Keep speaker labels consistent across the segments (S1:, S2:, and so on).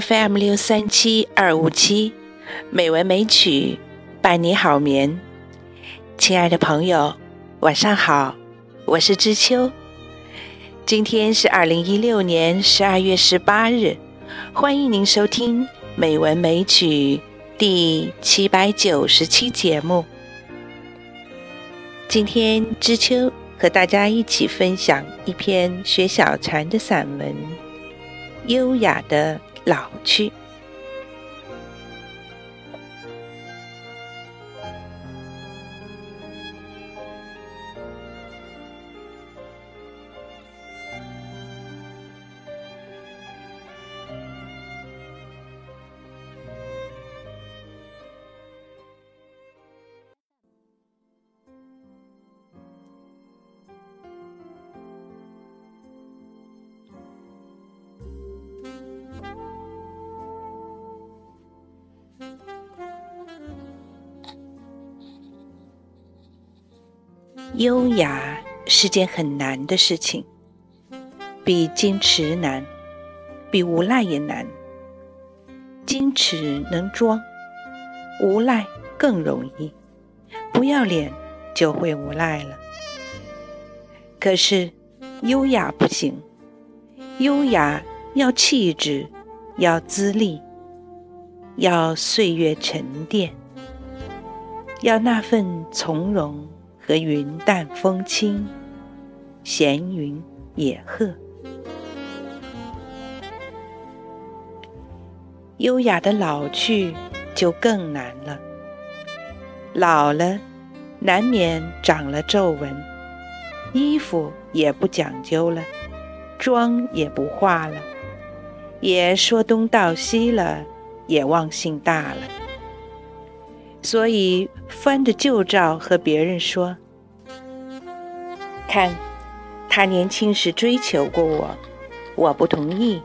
S1: FM 六三七二五七，美文美曲伴你好眠。亲爱的朋友，晚上好，我是知秋。今天是二零一六年十二月十八日，欢迎您收听《美文美曲》第七百九十期节目。今天知秋和大家一起分享一篇薛小禅的散文《优雅的老去》。优雅是件很难的事情，比矜持难，比无赖也难。矜持能装，无赖更容易。不要脸就会无赖了。可是优雅不行，优雅要气质，要资历，要岁月沉淀，要那份从容。和云淡风轻、闲云野鹤，优雅的老去就更难了。老了，难免长了皱纹，衣服也不讲究了，妆也不化了，也说东道西了，也忘性大了。所以翻着旧照和别人说：“看，他年轻时追求过我，我不同意。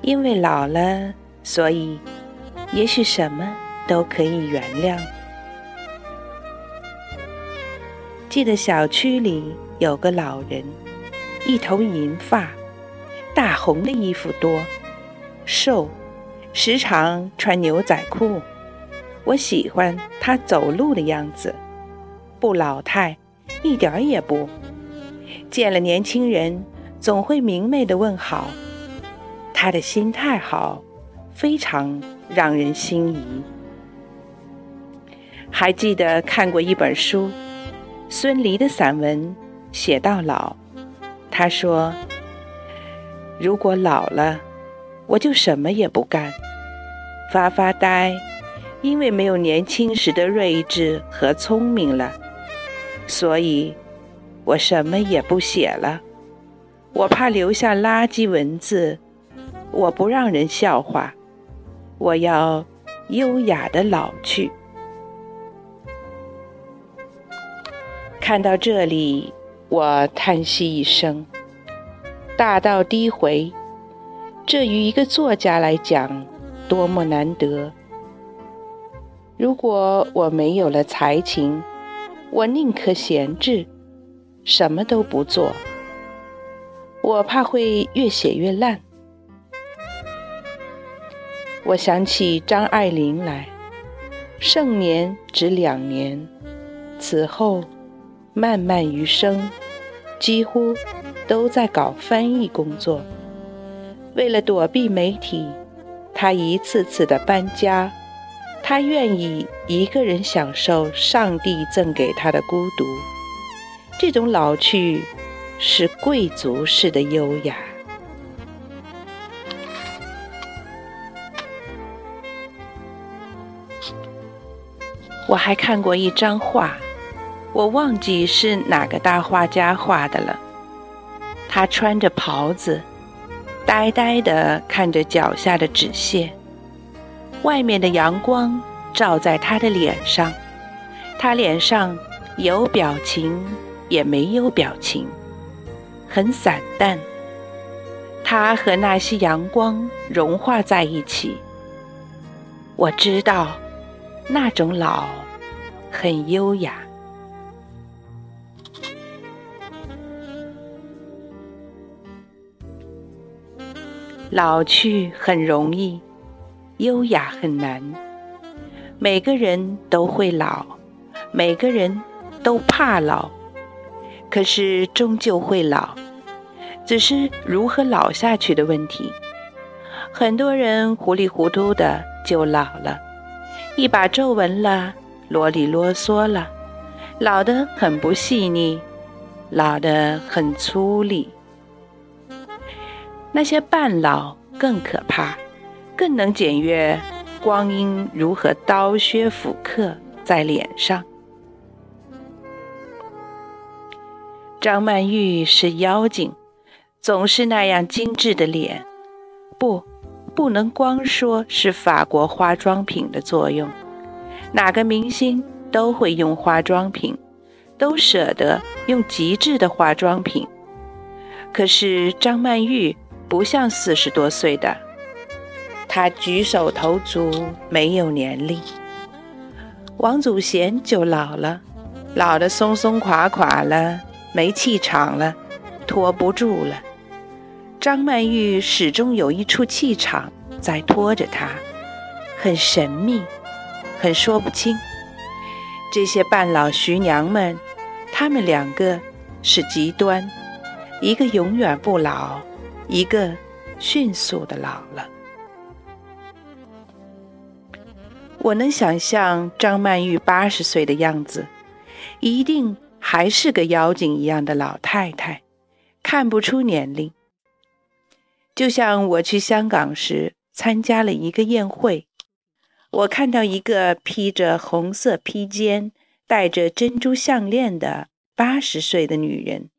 S1: 因为老了，所以也许什么都可以原谅。”记得小区里有个老人，一头银发，大红的衣服多，瘦，时常穿牛仔裤。我喜欢他走路的样子，不老态，一点也不。见了年轻人，总会明媚的问好。他的心态好，非常让人心仪。还记得看过一本书，孙犁的散文，写到老。他说：“如果老了，我就什么也不干，发发呆。”因为没有年轻时的睿智和聪明了，所以我什么也不写了。我怕留下垃圾文字，我不让人笑话。我要优雅的老去。看到这里，我叹息一声：大道低回，这于一个作家来讲，多么难得！如果我没有了才情，我宁可闲置，什么都不做。我怕会越写越烂。我想起张爱玲来，盛年只两年，此后漫漫余生，几乎都在搞翻译工作。为了躲避媒体，她一次次的搬家。他愿意一个人享受上帝赠给他的孤独，这种老去是贵族式的优雅。我还看过一张画，我忘记是哪个大画家画的了。他穿着袍子，呆呆地看着脚下的纸屑。外面的阳光照在他的脸上，他脸上有表情也没有表情，很散淡。他和那些阳光融化在一起。我知道，那种老很优雅。老去很容易，优雅很难。每个人都会老，每个人都怕老，可是终究会老，只是如何老下去的问题。很多人糊里糊涂的就老了，一把皱纹了，啰里啰嗦了，老得很不细腻，老得很粗粝。那些半老更可怕，更能检阅光阴如何刀削斧刻在脸上。张曼玉是妖精，总是那样精致的脸。不，不能光说是法国化妆品的作用，哪个明星都会用化妆品，都舍得用极致的化妆品。可是张曼玉。不像四十多岁的他举手投足没有年龄。王祖贤就老了，老得松松垮垮了，没气场了，拖不住了。张曼玉始终有一处气场在拖着她，很神秘，很说不清。这些半老徐娘们，她们两个是极端，一个永远不老。一个迅速的老了。我能想象张曼玉八十岁的样子，一定还是个妖精一样的老太太，看不出年龄。就像我去香港时参加了一个宴会，我看到一个披着红色披肩、戴着珍珠项链的八十岁的女人，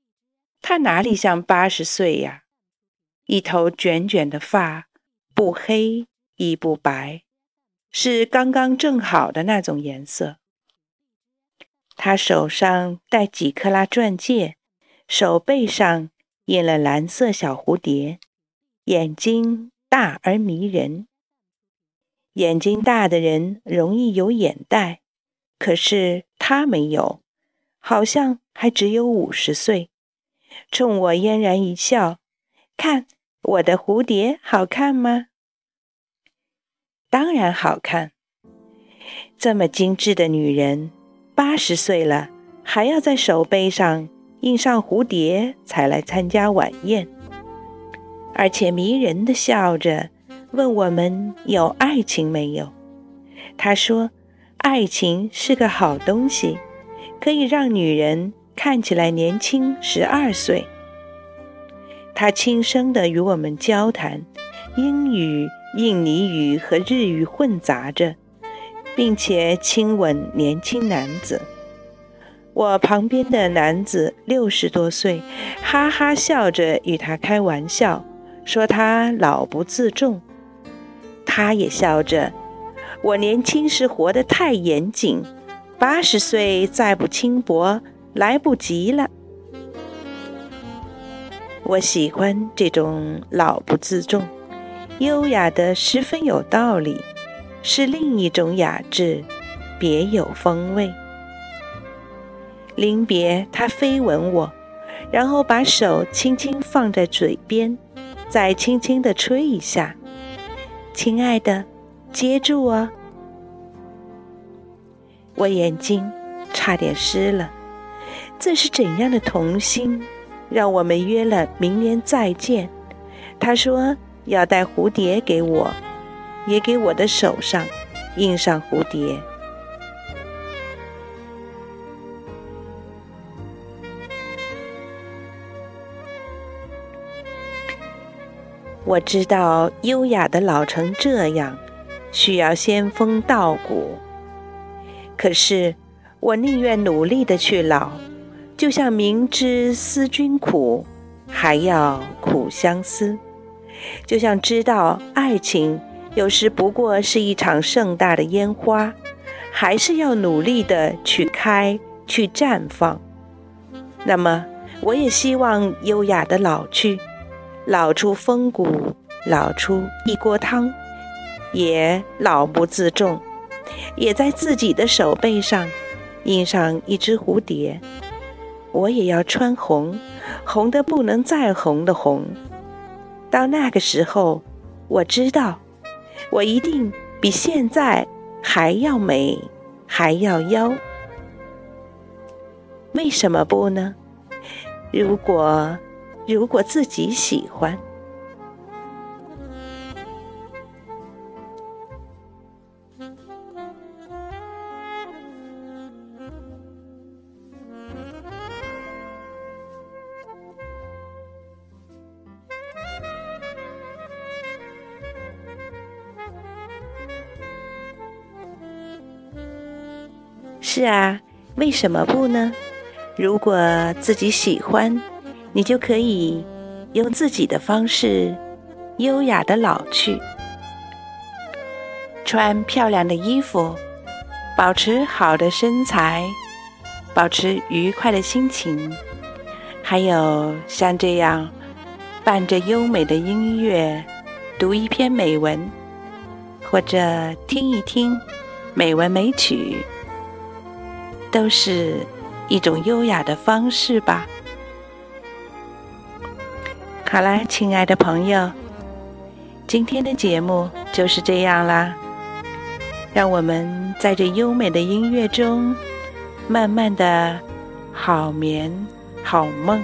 S1: 她哪里像八十岁呀？一头卷卷的发，不黑亦不白，是刚刚正好的那种颜色。他手上戴几克拉钻戒，手背上印了蓝色小蝴蝶，眼睛大而迷人。眼睛大的人容易有眼袋，可是他没有，好像还只有五十岁。冲我嫣然一笑，看。我的蝴蝶好看吗？当然好看。这么精致的女人，八十岁了还要在手背上印上蝴蝶才来参加晚宴，而且迷人的笑着问我们有爱情没有。她说：“爱情是个好东西，可以让女人看起来年轻十二岁。”他轻声地与我们交谈，英语、印尼语和日语混杂着，并且亲吻年轻男子。我旁边的男子六十多岁，哈哈笑着与他开玩笑，说他老不自重。他也笑着，我年轻时活得太严谨，八十岁再不轻薄，来不及了。我喜欢这种老不自重、优雅的，十分有道理，是另一种雅致，别有风味。临别，他飞吻我，然后把手轻轻放在嘴边，再轻轻地吹一下。亲爱的，接住哦！我眼睛差点湿了，这是怎样的童心？让我们约了明年再见。他说要带蝴蝶给我，也给我的手上印上蝴蝶。我知道优雅的老成这样，需要仙风道骨。可是我宁愿努力的去老。就像明知思君苦，还要苦相思；就像知道爱情有时不过是一场盛大的烟花，还是要努力的去开、去绽放。那么，我也希望优雅的老去，老出风骨，老出一锅汤，也老不自重，也在自己的手背上印上一只蝴蝶。我也要穿红，红的不能再红的红。到那个时候，我知道，我一定比现在还要美，还要妖。为什么不呢？如果如果自己喜欢。是啊，为什么不呢？如果自己喜欢，你就可以用自己的方式优雅的老去，穿漂亮的衣服，保持好的身材，保持愉快的心情，还有像这样伴着优美的音乐读一篇美文，或者听一听美文美曲。都是一种优雅的方式吧。好啦，亲爱的朋友，今天的节目就是这样啦。让我们在这优美的音乐中，慢慢的好眠好梦。